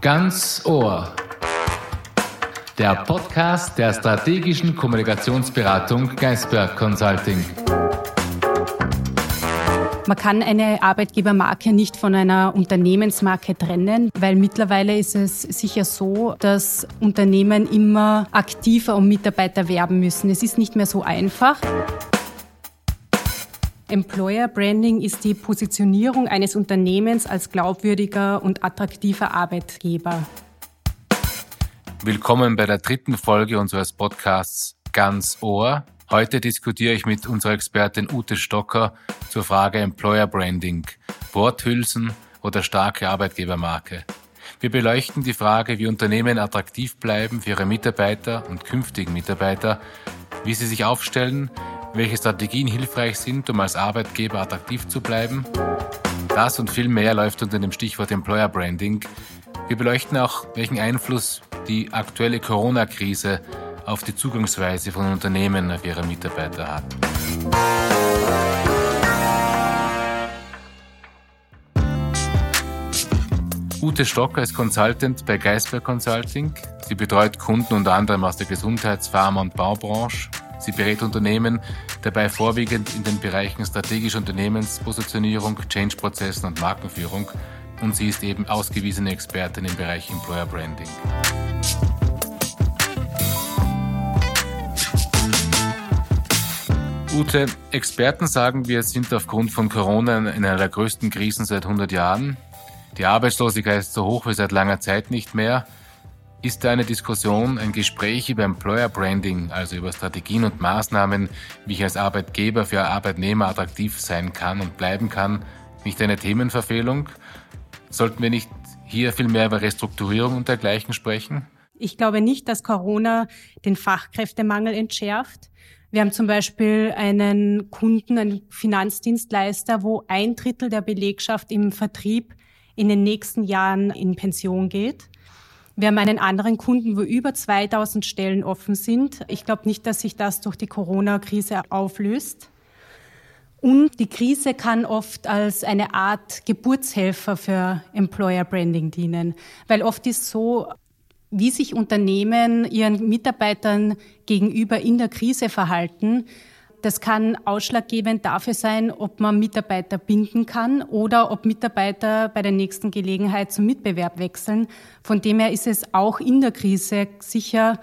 Ganz Ohr. Der Podcast der strategischen Kommunikationsberatung Geisberg Consulting. Man kann eine Arbeitgebermarke nicht von einer Unternehmensmarke trennen, weil mittlerweile ist es sicher so, dass Unternehmen immer aktiver um Mitarbeiter werben müssen. Es ist nicht mehr so einfach. Employer Branding ist die Positionierung eines Unternehmens als glaubwürdiger und attraktiver Arbeitgeber. Willkommen bei der dritten Folge unseres Podcasts Ganz Ohr. Heute diskutiere ich mit unserer Expertin Ute Stocker zur Frage Employer Branding, Worthülsen oder starke Arbeitgebermarke. Wir beleuchten die Frage, wie Unternehmen attraktiv bleiben für ihre Mitarbeiter und künftigen Mitarbeiter, wie sie sich aufstellen, welche Strategien hilfreich sind, um als Arbeitgeber attraktiv zu bleiben. Das und viel mehr läuft unter dem Stichwort Employer Branding. Wir beleuchten auch, welchen Einfluss die aktuelle Corona-Krise auf die Zugangsweise von Unternehmen auf ihre Mitarbeiter hat. Ute Stocker ist Consultant bei Geisberg Consulting. Sie betreut Kunden unter anderem aus der Gesundheits-, Pharma- und Baubranche. Sie berät Unternehmen dabei vorwiegend in den Bereichen strategische Unternehmenspositionierung, Change-Prozessen und Markenführung. Und sie ist eben ausgewiesene Expertin im Bereich Employer Branding. Ute, Experten sagen, wir sind aufgrund von Corona in einer der größten Krisen seit 100 Jahren. Die Arbeitslosigkeit ist so hoch wie seit langer Zeit nicht mehr. Ist da eine Diskussion, ein Gespräch über Employer Branding, also über Strategien und Maßnahmen, wie ich als Arbeitgeber für Arbeitnehmer attraktiv sein kann und bleiben kann, nicht eine Themenverfehlung? Sollten wir nicht hier viel mehr über Restrukturierung und dergleichen sprechen? Ich glaube nicht, dass Corona den Fachkräftemangel entschärft. Wir haben zum Beispiel einen Kunden, einen Finanzdienstleister, wo ein Drittel der Belegschaft im Vertrieb in den nächsten Jahren in Pension geht. Wir haben einen anderen Kunden, wo über 2000 Stellen offen sind. Ich glaube nicht, dass sich das durch die Corona-Krise auflöst. Und die Krise kann oft als eine Art Geburtshelfer für Employer Branding dienen, weil oft ist so, wie sich Unternehmen ihren Mitarbeitern gegenüber in der Krise verhalten, das kann ausschlaggebend dafür sein, ob man Mitarbeiter binden kann oder ob Mitarbeiter bei der nächsten Gelegenheit zum Mitbewerb wechseln. Von dem her ist es auch in der Krise sicher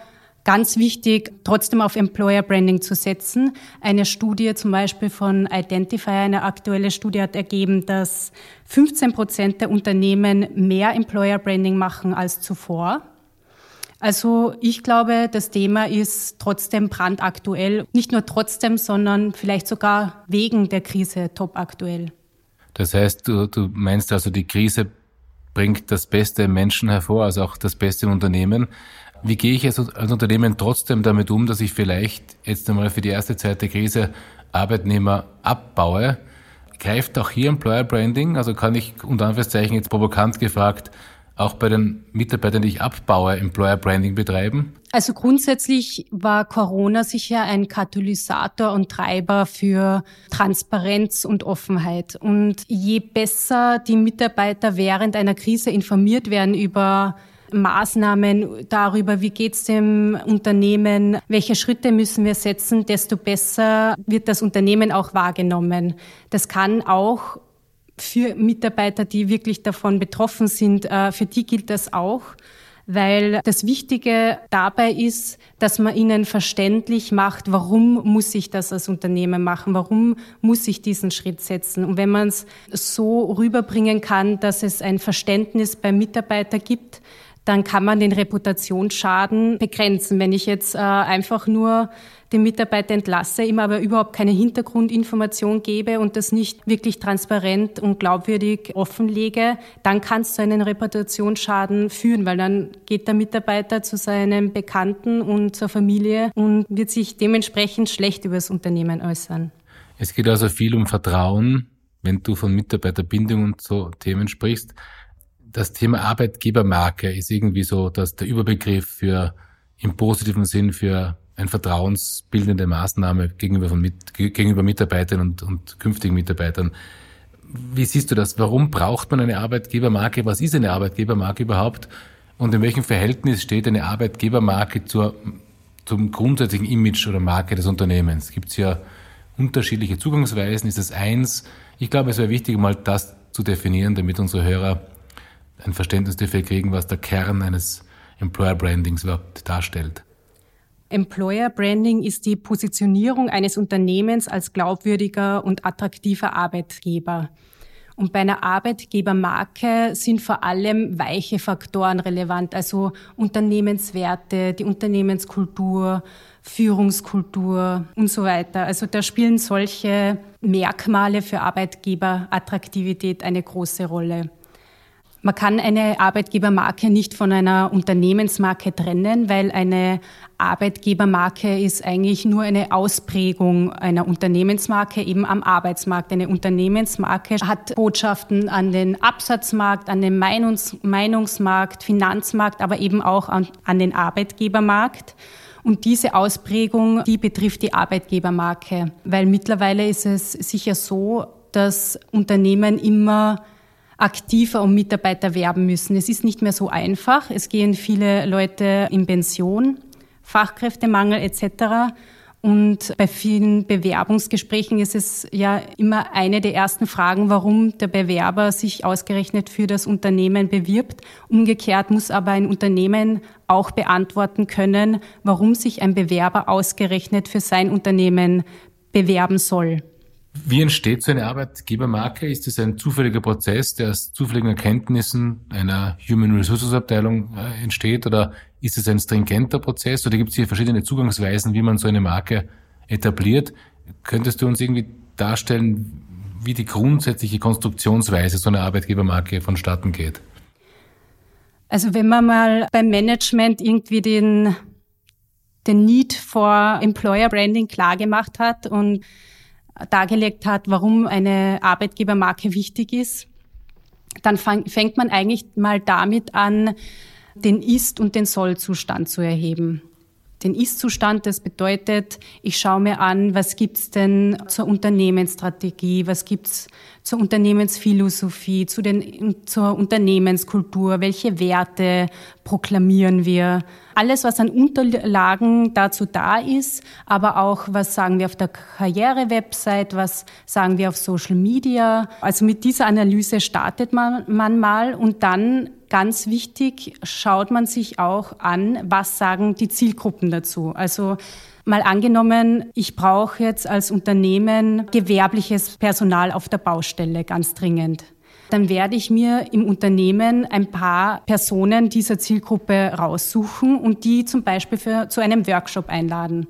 ganz wichtig, trotzdem auf Employer Branding zu setzen. Eine Studie zum Beispiel von Identifier, eine aktuelle Studie hat ergeben, dass 15 Prozent der Unternehmen mehr Employer Branding machen als zuvor. Also ich glaube, das Thema ist trotzdem brandaktuell. Nicht nur trotzdem, sondern vielleicht sogar wegen der Krise topaktuell. Das heißt, du, du meinst also, die Krise bringt das Beste im Menschen hervor, also auch das Beste im Unternehmen. Wie gehe ich als, als Unternehmen trotzdem damit um, dass ich vielleicht jetzt einmal für die erste Zeit der Krise Arbeitnehmer abbaue? Greift auch hier Employer Branding? Also kann ich unter Anführungszeichen jetzt provokant gefragt auch bei den Mitarbeitern, die ich abbaue, Employer Branding betreiben? Also grundsätzlich war Corona sicher ein Katalysator und Treiber für Transparenz und Offenheit. Und je besser die Mitarbeiter während einer Krise informiert werden über Maßnahmen darüber, wie geht's dem Unternehmen, welche Schritte müssen wir setzen, desto besser wird das Unternehmen auch wahrgenommen. Das kann auch für Mitarbeiter, die wirklich davon betroffen sind, äh, für die gilt das auch weil das Wichtige dabei ist, dass man ihnen verständlich macht, warum muss ich das als Unternehmen machen, warum muss ich diesen Schritt setzen. Und wenn man es so rüberbringen kann, dass es ein Verständnis beim Mitarbeiter gibt, dann kann man den Reputationsschaden begrenzen. Wenn ich jetzt äh, einfach nur den Mitarbeiter entlasse, ihm aber überhaupt keine Hintergrundinformation gebe und das nicht wirklich transparent und glaubwürdig offenlege, dann kann es zu einem Reputationsschaden führen, weil dann geht der Mitarbeiter zu seinem Bekannten und zur Familie und wird sich dementsprechend schlecht über das Unternehmen äußern. Es geht also viel um Vertrauen, wenn du von Mitarbeiterbindung und so Themen sprichst das Thema Arbeitgebermarke ist irgendwie so, dass der Überbegriff für im positiven Sinn für eine vertrauensbildende Maßnahme gegenüber, von mit, gegenüber Mitarbeitern und, und künftigen Mitarbeitern. Wie siehst du das? Warum braucht man eine Arbeitgebermarke? Was ist eine Arbeitgebermarke überhaupt? Und in welchem Verhältnis steht eine Arbeitgebermarke zur, zum grundsätzlichen Image oder Marke des Unternehmens? Gibt es ja unterschiedliche Zugangsweisen? Ist es eins? Ich glaube, es wäre wichtig, mal das zu definieren, damit unsere Hörer ein Verständnis dafür kriegen, was der Kern eines Employer Brandings überhaupt darstellt. Employer Branding ist die Positionierung eines Unternehmens als glaubwürdiger und attraktiver Arbeitgeber. Und bei einer Arbeitgebermarke sind vor allem weiche Faktoren relevant, also Unternehmenswerte, die Unternehmenskultur, Führungskultur und so weiter. Also da spielen solche Merkmale für Arbeitgeberattraktivität eine große Rolle. Man kann eine Arbeitgebermarke nicht von einer Unternehmensmarke trennen, weil eine Arbeitgebermarke ist eigentlich nur eine Ausprägung einer Unternehmensmarke eben am Arbeitsmarkt. Eine Unternehmensmarke hat Botschaften an den Absatzmarkt, an den Meinungs Meinungsmarkt, Finanzmarkt, aber eben auch an, an den Arbeitgebermarkt. Und diese Ausprägung, die betrifft die Arbeitgebermarke, weil mittlerweile ist es sicher so, dass Unternehmen immer aktiver um Mitarbeiter werben müssen. Es ist nicht mehr so einfach. Es gehen viele Leute in Pension, Fachkräftemangel etc. Und bei vielen Bewerbungsgesprächen ist es ja immer eine der ersten Fragen, warum der Bewerber sich ausgerechnet für das Unternehmen bewirbt. Umgekehrt muss aber ein Unternehmen auch beantworten können, warum sich ein Bewerber ausgerechnet für sein Unternehmen bewerben soll. Wie entsteht so eine Arbeitgebermarke? Ist es ein zufälliger Prozess, der aus zufälligen Erkenntnissen einer Human Resources Abteilung äh, entsteht? Oder ist es ein stringenter Prozess? Oder gibt es hier verschiedene Zugangsweisen, wie man so eine Marke etabliert? Könntest du uns irgendwie darstellen, wie die grundsätzliche Konstruktionsweise so einer Arbeitgebermarke vonstatten geht? Also wenn man mal beim Management irgendwie den, den Need for Employer Branding klar gemacht hat und dargelegt hat, warum eine Arbeitgebermarke wichtig ist, dann fängt man eigentlich mal damit an, den Ist- und den Soll-Zustand zu erheben. Den Ist-Zustand, das bedeutet, ich schaue mir an, was gibt's denn zur Unternehmensstrategie, was gibt's zur Unternehmensphilosophie, zu den, zur Unternehmenskultur, welche Werte proklamieren wir, alles, was an Unterlagen dazu da ist, aber auch, was sagen wir auf der Karriere-Website, was sagen wir auf Social Media. Also mit dieser Analyse startet man, man mal und dann ganz wichtig, schaut man sich auch an, was sagen die Zielgruppen dazu. Also Mal angenommen, ich brauche jetzt als Unternehmen gewerbliches Personal auf der Baustelle ganz dringend dann werde ich mir im Unternehmen ein paar Personen dieser Zielgruppe raussuchen und die zum Beispiel für, zu einem Workshop einladen.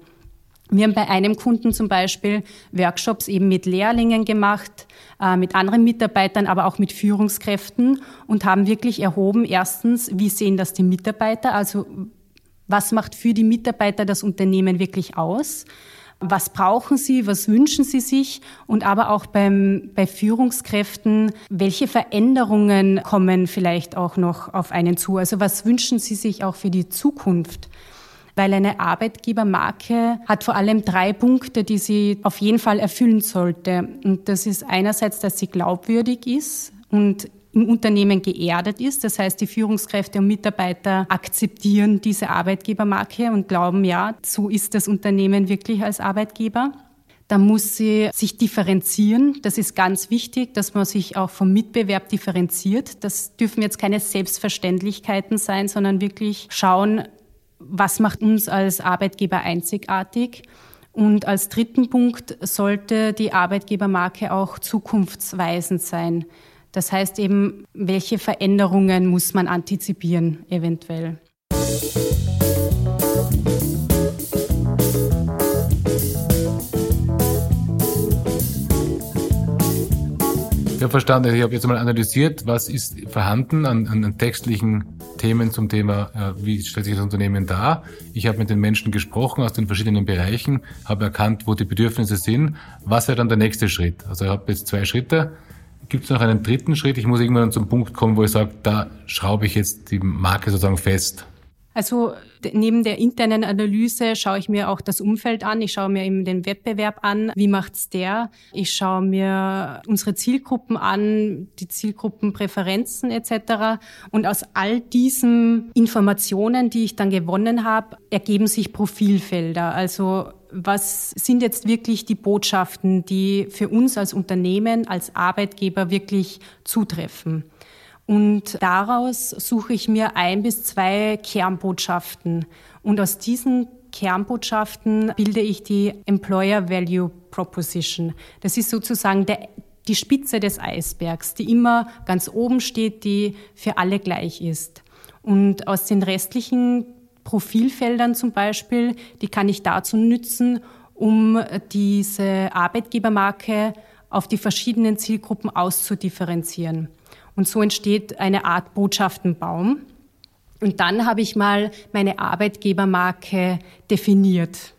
Wir haben bei einem Kunden zum Beispiel Workshops eben mit Lehrlingen gemacht, äh, mit anderen Mitarbeitern, aber auch mit Führungskräften und haben wirklich erhoben, erstens, wie sehen das die Mitarbeiter, also was macht für die Mitarbeiter das Unternehmen wirklich aus? Was brauchen sie? Was wünschen sie sich? Und aber auch beim, bei Führungskräften, welche Veränderungen kommen vielleicht auch noch auf einen zu? Also was wünschen sie sich auch für die Zukunft? Weil eine Arbeitgebermarke hat vor allem drei Punkte, die sie auf jeden Fall erfüllen sollte. Und das ist einerseits, dass sie glaubwürdig ist und im Unternehmen geerdet ist. Das heißt, die Führungskräfte und Mitarbeiter akzeptieren diese Arbeitgebermarke und glauben, ja, so ist das Unternehmen wirklich als Arbeitgeber. Da muss sie sich differenzieren. Das ist ganz wichtig, dass man sich auch vom Mitbewerb differenziert. Das dürfen jetzt keine Selbstverständlichkeiten sein, sondern wirklich schauen, was macht uns als Arbeitgeber einzigartig. Und als dritten Punkt sollte die Arbeitgebermarke auch zukunftsweisend sein. Das heißt eben, welche Veränderungen muss man antizipieren eventuell. Habe verstanden, ich habe jetzt mal analysiert, was ist vorhanden an, an textlichen Themen zum Thema, äh, wie stellt sich das Unternehmen dar. Ich habe mit den Menschen gesprochen aus den verschiedenen Bereichen, habe erkannt, wo die Bedürfnisse sind. Was wäre dann der nächste Schritt? Also ich habe jetzt zwei Schritte. Gibt es noch einen dritten Schritt? Ich muss irgendwann zum Punkt kommen, wo ich sage, da schraube ich jetzt die Marke sozusagen fest. Also neben der internen Analyse schaue ich mir auch das Umfeld an. Ich schaue mir eben den Wettbewerb an. Wie macht's der? Ich schaue mir unsere Zielgruppen an, die Zielgruppenpräferenzen etc. Und aus all diesen Informationen, die ich dann gewonnen habe, ergeben sich Profilfelder. Also was sind jetzt wirklich die Botschaften, die für uns als Unternehmen, als Arbeitgeber wirklich zutreffen? Und daraus suche ich mir ein bis zwei Kernbotschaften. Und aus diesen Kernbotschaften bilde ich die Employer Value Proposition. Das ist sozusagen der, die Spitze des Eisbergs, die immer ganz oben steht, die für alle gleich ist. Und aus den restlichen Profilfeldern zum Beispiel, die kann ich dazu nützen, um diese Arbeitgebermarke auf die verschiedenen Zielgruppen auszudifferenzieren. Und so entsteht eine Art Botschaftenbaum. Und dann habe ich mal meine Arbeitgebermarke definiert.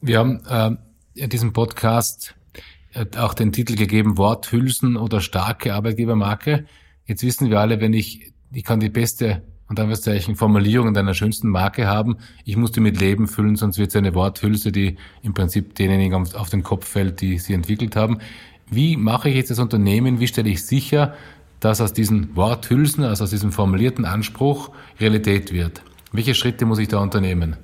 Wir haben äh, in diesem Podcast äh, auch den Titel gegeben, Worthülsen oder starke Arbeitgebermarke. Jetzt wissen wir alle, wenn ich, ich kann die beste und Anführungszeichen Formulierung deiner schönsten Marke haben. Ich muss die mit Leben füllen, sonst wird es eine Worthülse, die im Prinzip denjenigen auf den Kopf fällt, die sie entwickelt haben. Wie mache ich jetzt das Unternehmen? Wie stelle ich sicher, dass aus diesen Worthülsen, also aus diesem formulierten Anspruch Realität wird? Welche Schritte muss ich da unternehmen?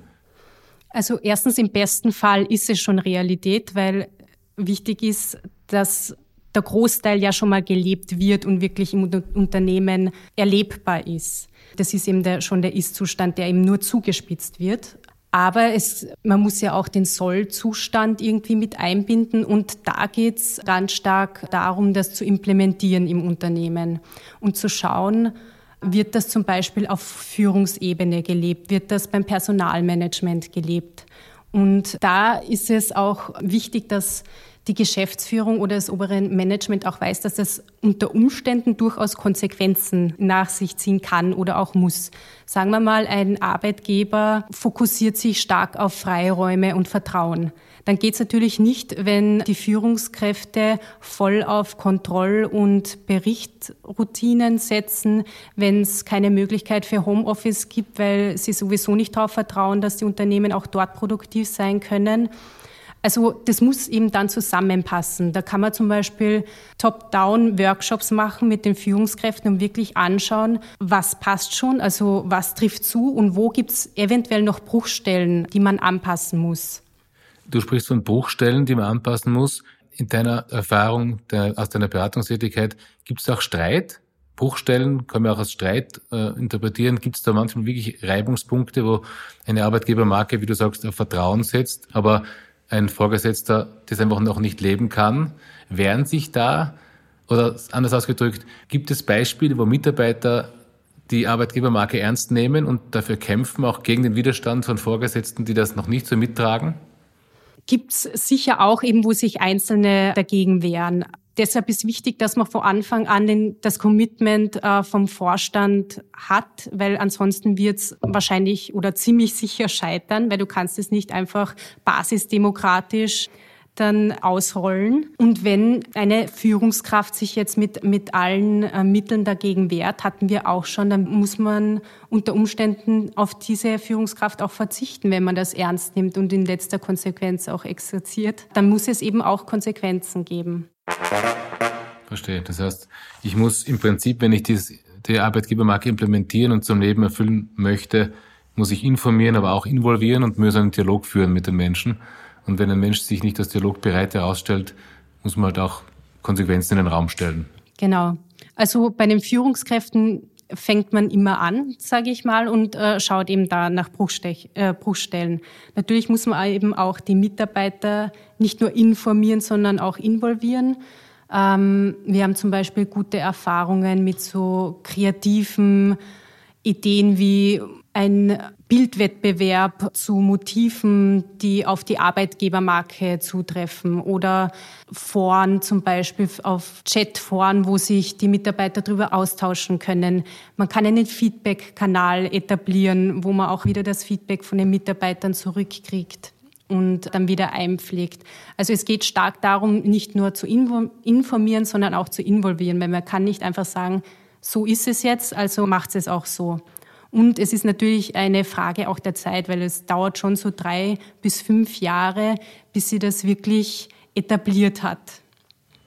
Also erstens im besten Fall ist es schon Realität, weil wichtig ist, dass der Großteil ja schon mal gelebt wird und wirklich im Unternehmen erlebbar ist. Das ist eben der, schon der Ist-Zustand, der eben nur zugespitzt wird. Aber es, man muss ja auch den Soll-Zustand irgendwie mit einbinden und da geht es ganz stark darum, das zu implementieren im Unternehmen und zu schauen, wird das zum Beispiel auf Führungsebene gelebt, wird das beim Personalmanagement gelebt. Und da ist es auch wichtig, dass die Geschäftsführung oder das obere Management auch weiß, dass das unter Umständen durchaus Konsequenzen nach sich ziehen kann oder auch muss. Sagen wir mal, ein Arbeitgeber fokussiert sich stark auf Freiräume und Vertrauen. Dann geht es natürlich nicht, wenn die Führungskräfte voll auf Kontroll- und Berichtroutinen setzen, wenn es keine Möglichkeit für Homeoffice gibt, weil sie sowieso nicht darauf vertrauen, dass die Unternehmen auch dort produktiv sein können. Also das muss eben dann zusammenpassen. Da kann man zum Beispiel Top-Down-Workshops machen mit den Führungskräften und wirklich anschauen, was passt schon, also was trifft zu und wo gibt es eventuell noch Bruchstellen, die man anpassen muss. Du sprichst von Bruchstellen, die man anpassen muss. In deiner Erfahrung der, aus deiner Beratungstätigkeit gibt es auch Streit? Bruchstellen kann man auch als Streit äh, interpretieren. Gibt es da manchmal wirklich Reibungspunkte, wo eine Arbeitgebermarke, wie du sagst, auf Vertrauen setzt, aber ein Vorgesetzter das einfach noch nicht leben kann, wehren sich da, oder anders ausgedrückt, gibt es Beispiele, wo Mitarbeiter die Arbeitgebermarke ernst nehmen und dafür kämpfen, auch gegen den Widerstand von Vorgesetzten, die das noch nicht so mittragen? Gibt es sicher auch eben, wo sich Einzelne dagegen wehren. Deshalb ist wichtig, dass man von Anfang an den, das Commitment äh, vom Vorstand hat, weil ansonsten wird es wahrscheinlich oder ziemlich sicher scheitern, weil du kannst es nicht einfach basisdemokratisch dann ausrollen. Und wenn eine Führungskraft sich jetzt mit, mit allen äh, Mitteln dagegen wehrt, hatten wir auch schon, dann muss man unter Umständen auf diese Führungskraft auch verzichten, wenn man das ernst nimmt und in letzter Konsequenz auch exerziert. Dann muss es eben auch Konsequenzen geben. Verstehe. Das heißt, ich muss im Prinzip, wenn ich dieses, die Arbeitgebermarke implementieren und zum Leben erfüllen möchte, muss ich informieren, aber auch involvieren und muss einen Dialog führen mit den Menschen. Und wenn ein Mensch sich nicht als Dialog bereit herausstellt, muss man halt auch Konsequenzen in den Raum stellen. Genau. Also bei den Führungskräften fängt man immer an, sage ich mal, und äh, schaut eben da nach Bruchstech, äh, Bruchstellen. Natürlich muss man eben auch die Mitarbeiter nicht nur informieren, sondern auch involvieren. Ähm, wir haben zum Beispiel gute Erfahrungen mit so kreativen Ideen wie ein Bildwettbewerb zu Motiven, die auf die Arbeitgebermarke zutreffen oder Foren zum Beispiel auf Chatforen, wo sich die Mitarbeiter darüber austauschen können. Man kann einen Feedback-Kanal etablieren, wo man auch wieder das Feedback von den Mitarbeitern zurückkriegt und dann wieder einpflegt. Also es geht stark darum, nicht nur zu informieren, sondern auch zu involvieren, weil man kann nicht einfach sagen, so ist es jetzt, also macht es auch so. Und es ist natürlich eine Frage auch der Zeit, weil es dauert schon so drei bis fünf Jahre, bis sie das wirklich etabliert hat.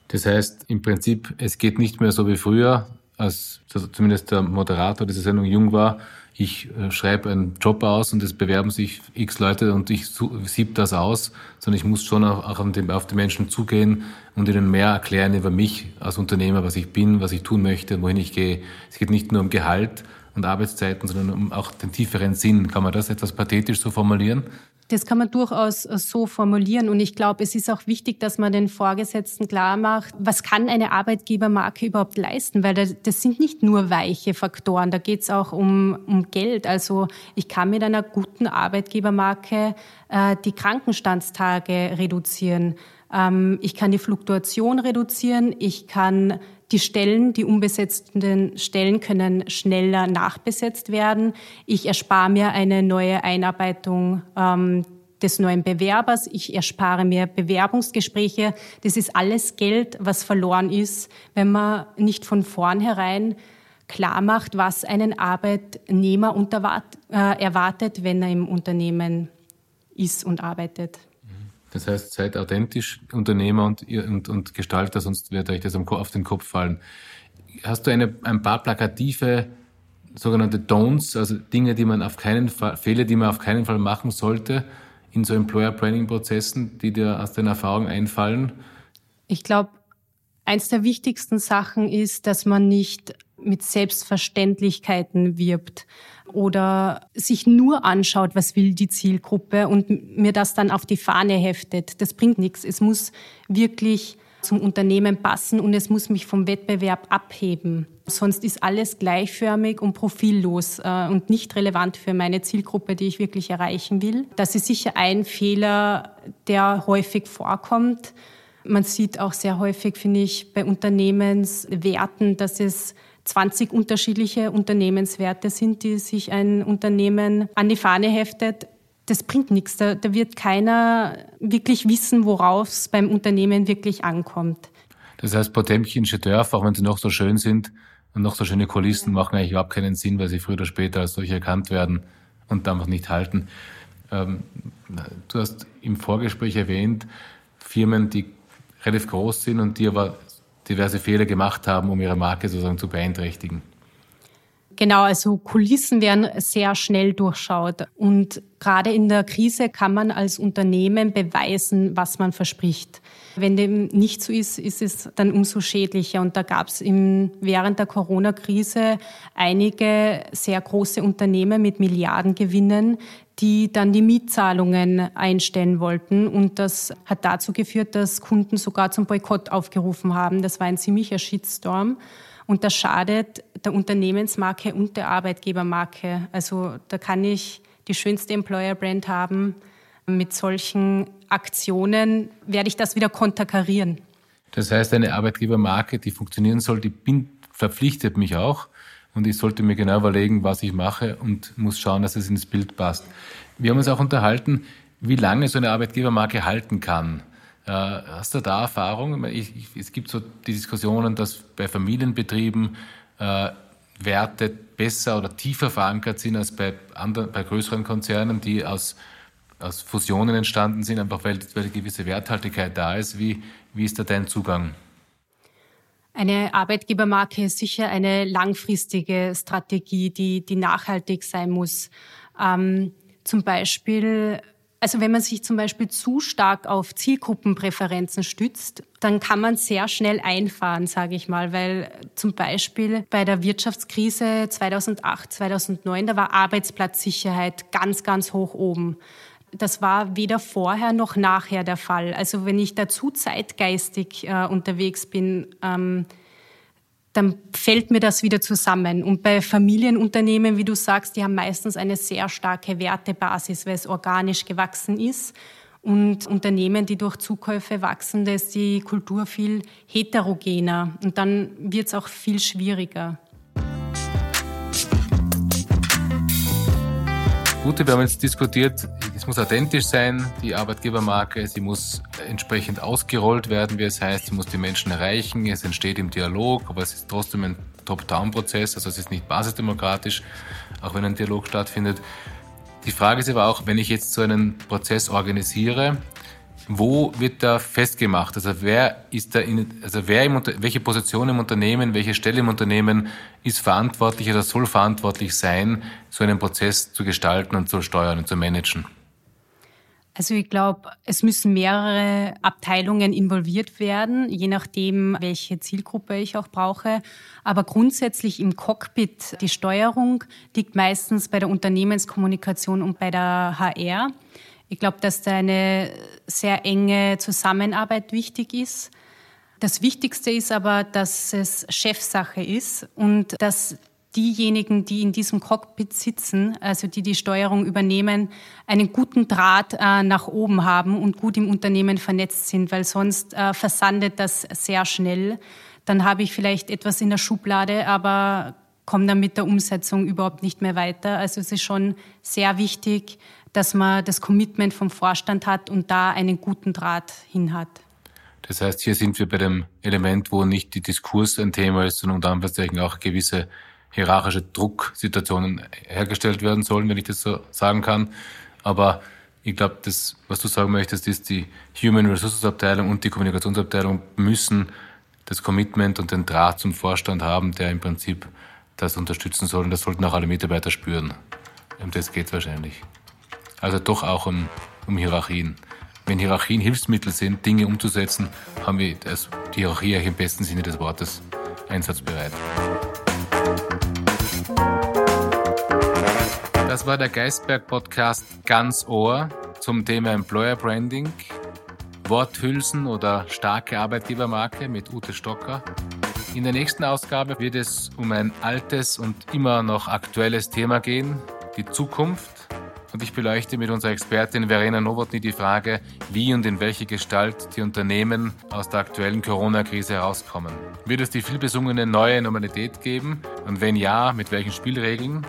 Das heißt, im Prinzip, es geht nicht mehr so wie früher, als zumindest der Moderator dieser Sendung jung war. Ich äh, schreibe einen Job aus und es bewerben sich x Leute und ich sieb das aus, sondern ich muss schon auch auf die, auf die Menschen zugehen und ihnen mehr erklären über mich als Unternehmer, was ich bin, was ich tun möchte, wohin ich gehe. Es geht nicht nur um Gehalt und Arbeitszeiten, sondern um auch den tieferen Sinn. Kann man das etwas pathetisch so formulieren? Das kann man durchaus äh, so formulieren. Und ich glaube, es ist auch wichtig, dass man den Vorgesetzten klar macht, was kann eine Arbeitgebermarke überhaupt leisten? Weil das sind nicht nur weiche Faktoren, da geht es auch um, um Geld. Also ich kann mit einer guten Arbeitgebermarke äh, die Krankenstandstage reduzieren. Ähm, ich kann die Fluktuation reduzieren. Ich kann die Stellen, die unbesetzten Stellen können schneller nachbesetzt werden. Ich erspare mir eine neue Einarbeitung ähm, des neuen Bewerbers. Ich erspare mir Bewerbungsgespräche. Das ist alles Geld, was verloren ist, wenn man nicht von vornherein klar macht, was einen Arbeitnehmer äh, erwartet, wenn er im Unternehmen ist und arbeitet. Das heißt, seid authentisch Unternehmer und, und, und Gestalter, sonst wird euch das auf den Kopf fallen. Hast du eine, ein paar plakative sogenannte Don'ts, also Dinge, die man auf keinen Fall, Fehler, die man auf keinen Fall machen sollte in so Employer Branding Prozessen, die dir aus deiner Erfahrung einfallen? Ich glaube, eins der wichtigsten Sachen ist, dass man nicht mit Selbstverständlichkeiten wirbt oder sich nur anschaut, was will die Zielgruppe und mir das dann auf die Fahne heftet. Das bringt nichts. Es muss wirklich zum Unternehmen passen und es muss mich vom Wettbewerb abheben. Sonst ist alles gleichförmig und profillos äh, und nicht relevant für meine Zielgruppe, die ich wirklich erreichen will. Das ist sicher ein Fehler, der häufig vorkommt. Man sieht auch sehr häufig, finde ich, bei Unternehmenswerten, dass es 20 unterschiedliche Unternehmenswerte sind, die sich ein Unternehmen an die Fahne heftet. Das bringt nichts. Da, da wird keiner wirklich wissen, worauf es beim Unternehmen wirklich ankommt. Das heißt, potemkinsche Dörfer, auch wenn sie noch so schön sind und noch so schöne Kulissen, machen eigentlich überhaupt keinen Sinn, weil sie früher oder später als solche erkannt werden und einfach nicht halten. Ähm, du hast im Vorgespräch erwähnt, Firmen, die relativ groß sind und die aber diverse Fehler gemacht haben, um ihre Marke sozusagen zu beeinträchtigen. Genau, also Kulissen werden sehr schnell durchschaut. Und gerade in der Krise kann man als Unternehmen beweisen, was man verspricht. Wenn dem nicht so ist, ist es dann umso schädlicher. Und da gab es während der Corona-Krise einige sehr große Unternehmen mit Milliardengewinnen, die dann die Mietzahlungen einstellen wollten. Und das hat dazu geführt, dass Kunden sogar zum Boykott aufgerufen haben. Das war ein ziemlicher Shitstorm. Und das schadet der Unternehmensmarke und der Arbeitgebermarke. Also da kann ich die schönste Employer-Brand haben. Mit solchen Aktionen werde ich das wieder konterkarieren. Das heißt, eine Arbeitgebermarke, die funktionieren soll, die verpflichtet mich auch und ich sollte mir genau überlegen, was ich mache und muss schauen, dass es ins Bild passt. Wir haben uns auch unterhalten, wie lange so eine Arbeitgebermarke halten kann. Äh, hast du da Erfahrung? Ich, ich, es gibt so die Diskussionen, dass bei Familienbetrieben äh, Werte besser oder tiefer verankert sind als bei, anderen, bei größeren Konzernen, die aus, aus Fusionen entstanden sind, einfach weil, weil eine gewisse Werthaltigkeit da ist. Wie, wie ist da dein Zugang? Eine Arbeitgebermarke ist sicher eine langfristige Strategie, die, die nachhaltig sein muss. Ähm, zum Beispiel, also wenn man sich zum Beispiel zu stark auf Zielgruppenpräferenzen stützt, dann kann man sehr schnell einfahren, sage ich mal, weil zum Beispiel bei der Wirtschaftskrise 2008, 2009, da war Arbeitsplatzsicherheit ganz, ganz hoch oben. Das war weder vorher noch nachher der Fall. Also wenn ich dazu zeitgeistig äh, unterwegs bin, ähm, dann fällt mir das wieder zusammen. Und bei Familienunternehmen, wie du sagst, die haben meistens eine sehr starke Wertebasis, weil es organisch gewachsen ist. Und Unternehmen, die durch Zukäufe wachsen, da ist die Kultur viel heterogener. Und dann wird es auch viel schwieriger. Gute, wir haben jetzt diskutiert, es muss authentisch sein, die Arbeitgebermarke, sie muss entsprechend ausgerollt werden, wie es heißt, sie muss die Menschen erreichen, es entsteht im Dialog, aber es ist trotzdem ein Top-Down-Prozess, also es ist nicht basisdemokratisch, auch wenn ein Dialog stattfindet. Die Frage ist aber auch, wenn ich jetzt so einen Prozess organisiere, wo wird da festgemacht? Also wer ist da in, also wer im, welche Position im Unternehmen, welche Stelle im Unternehmen ist verantwortlich oder soll verantwortlich sein, so einen Prozess zu gestalten und zu steuern und zu managen? Also ich glaube, es müssen mehrere Abteilungen involviert werden, je nachdem, welche Zielgruppe ich auch brauche. Aber grundsätzlich im Cockpit, die Steuerung liegt meistens bei der Unternehmenskommunikation und bei der HR. Ich glaube, dass da eine sehr enge Zusammenarbeit wichtig ist. Das Wichtigste ist aber, dass es Chefsache ist und dass diejenigen, die in diesem Cockpit sitzen, also die die Steuerung übernehmen, einen guten Draht äh, nach oben haben und gut im Unternehmen vernetzt sind, weil sonst äh, versandet das sehr schnell. Dann habe ich vielleicht etwas in der Schublade, aber komme dann mit der Umsetzung überhaupt nicht mehr weiter. Also es ist schon sehr wichtig, dass man das Commitment vom Vorstand hat und da einen guten Draht hin hat. Das heißt, hier sind wir bei dem Element, wo nicht die Diskurs ein Thema ist, sondern unter Anführungszeichen auch gewisse hierarchische Drucksituationen hergestellt werden sollen, wenn ich das so sagen kann. Aber ich glaube, das, was du sagen möchtest, ist, die Human Resources Abteilung und die Kommunikationsabteilung müssen das Commitment und den Draht zum Vorstand haben, der im Prinzip das unterstützen soll. Und das sollten auch alle Mitarbeiter spüren. Um das geht wahrscheinlich. Also doch auch um, um Hierarchien. Wenn Hierarchien Hilfsmittel sind, Dinge umzusetzen, haben wir das, die Hierarchie im besten Sinne des Wortes einsatzbereit. Das war der Geistberg-Podcast Ganz Ohr zum Thema Employer Branding, Worthülsen oder starke Arbeitgebermarke mit Ute Stocker. In der nächsten Ausgabe wird es um ein altes und immer noch aktuelles Thema gehen, die Zukunft und ich beleuchte mit unserer Expertin Verena Nowotny die Frage, wie und in welche Gestalt die Unternehmen aus der aktuellen Corona-Krise herauskommen. Wird es die vielbesungene neue Normalität geben? Und wenn ja, mit welchen Spielregeln?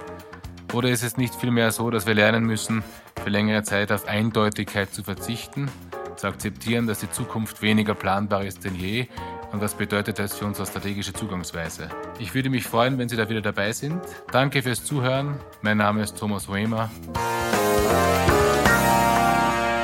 Oder ist es nicht vielmehr so, dass wir lernen müssen, für längere Zeit auf Eindeutigkeit zu verzichten, zu akzeptieren, dass die Zukunft weniger planbar ist denn je und was bedeutet das für unsere strategische Zugangsweise? Ich würde mich freuen, wenn Sie da wieder dabei sind. Danke fürs Zuhören. Mein Name ist Thomas Hoemer.